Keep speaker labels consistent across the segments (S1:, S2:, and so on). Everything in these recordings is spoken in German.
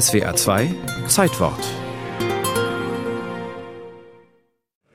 S1: SWA 2 Zeitwort.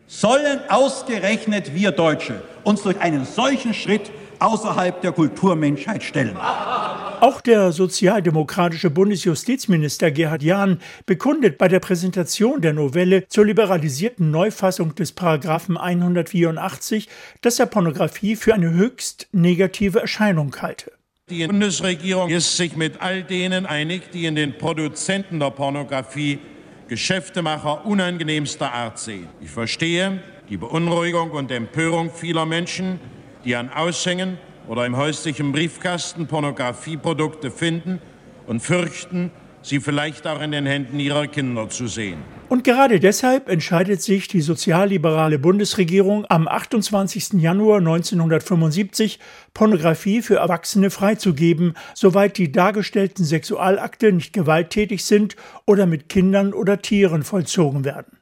S2: Sollen ausgerechnet wir Deutsche uns durch einen solchen Schritt außerhalb der Kulturmenschheit stellen?
S3: Auch der sozialdemokratische Bundesjustizminister Gerhard Jahn bekundet bei der Präsentation der Novelle zur liberalisierten Neufassung des Paragraphen 184, dass er Pornografie für eine höchst negative Erscheinung halte.
S4: Die Bundesregierung ist sich mit all denen einig, die in den Produzenten der Pornografie Geschäftemacher unangenehmster Art sehen. Ich verstehe die Beunruhigung und Empörung vieler Menschen, die an Aushängen oder im häuslichen Briefkasten Pornografieprodukte finden und fürchten, sie vielleicht auch in den Händen ihrer Kinder zu sehen.
S3: Und gerade deshalb entscheidet sich die sozialliberale Bundesregierung am 28. Januar 1975, Pornografie für Erwachsene freizugeben, soweit die dargestellten Sexualakte nicht gewalttätig sind oder mit Kindern oder Tieren vollzogen werden.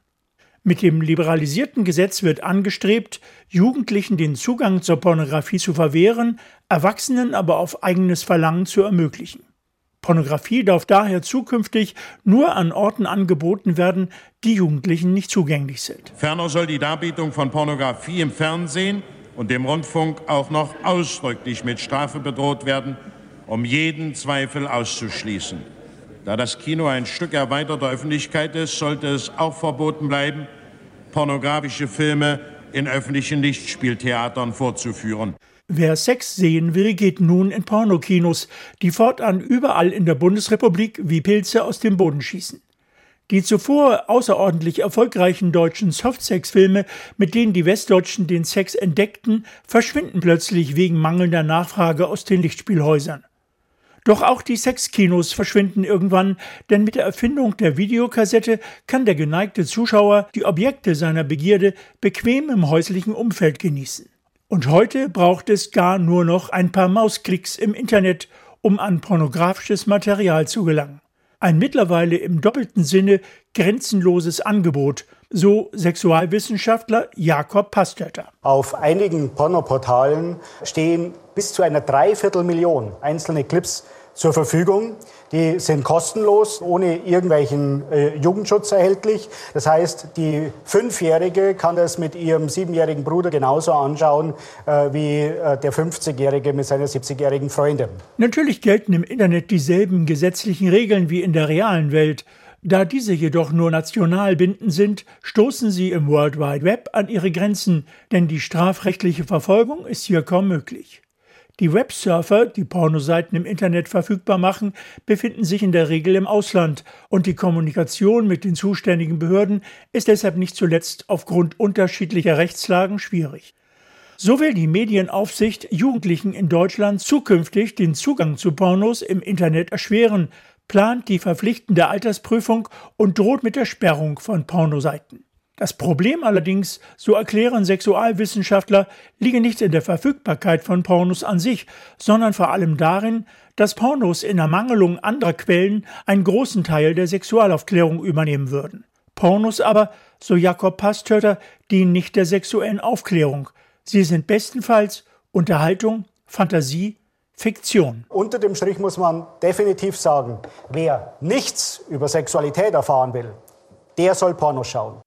S3: Mit dem liberalisierten Gesetz wird angestrebt, Jugendlichen den Zugang zur Pornografie zu verwehren, Erwachsenen aber auf eigenes Verlangen zu ermöglichen. Pornografie darf daher zukünftig nur an Orten angeboten werden, die Jugendlichen nicht zugänglich sind.
S4: Ferner soll die Darbietung von Pornografie im Fernsehen und dem Rundfunk auch noch ausdrücklich mit Strafe bedroht werden, um jeden Zweifel auszuschließen. Da das Kino ein Stück erweiterter Öffentlichkeit ist, sollte es auch verboten bleiben, pornografische Filme in öffentlichen Lichtspieltheatern vorzuführen.
S3: Wer Sex sehen will, geht nun in Pornokinos, die fortan überall in der Bundesrepublik wie Pilze aus dem Boden schießen. Die zuvor außerordentlich erfolgreichen deutschen Softsex-Filme, mit denen die Westdeutschen den Sex entdeckten, verschwinden plötzlich wegen mangelnder Nachfrage aus den Lichtspielhäusern. Doch auch die Sexkinos verschwinden irgendwann, denn mit der Erfindung der Videokassette kann der geneigte Zuschauer die Objekte seiner Begierde bequem im häuslichen Umfeld genießen. Und heute braucht es gar nur noch ein paar Mausklicks im Internet, um an pornografisches Material zu gelangen. Ein mittlerweile im doppelten Sinne grenzenloses Angebot, so Sexualwissenschaftler Jakob Pastötter.
S5: Auf einigen Pornoportalen stehen bis zu einer Dreiviertelmillion einzelne Clips zur Verfügung. Die sind kostenlos, ohne irgendwelchen äh, Jugendschutz erhältlich. Das heißt, die Fünfjährige kann das mit ihrem siebenjährigen Bruder genauso anschauen äh, wie äh, der 50-Jährige mit seiner 70-jährigen Freundin.
S3: Natürlich gelten im Internet dieselben gesetzlichen Regeln wie in der realen Welt. Da diese jedoch nur national bindend sind, stoßen sie im World Wide Web an ihre Grenzen, denn die strafrechtliche Verfolgung ist hier kaum möglich. Die Websurfer, die Pornoseiten im Internet verfügbar machen, befinden sich in der Regel im Ausland und die Kommunikation mit den zuständigen Behörden ist deshalb nicht zuletzt aufgrund unterschiedlicher Rechtslagen schwierig. So will die Medienaufsicht Jugendlichen in Deutschland zukünftig den Zugang zu Pornos im Internet erschweren, plant die verpflichtende Altersprüfung und droht mit der Sperrung von Pornoseiten. Das Problem allerdings, so erklären Sexualwissenschaftler, liege nicht in der Verfügbarkeit von Pornos an sich, sondern vor allem darin, dass Pornos in Ermangelung anderer Quellen einen großen Teil der Sexualaufklärung übernehmen würden. Pornos aber, so Jakob Pastöter, dienen nicht der sexuellen Aufklärung. Sie sind bestenfalls Unterhaltung, Fantasie, Fiktion.
S5: Unter dem Strich muss man definitiv sagen, wer nichts über Sexualität erfahren will, der soll Pornos schauen.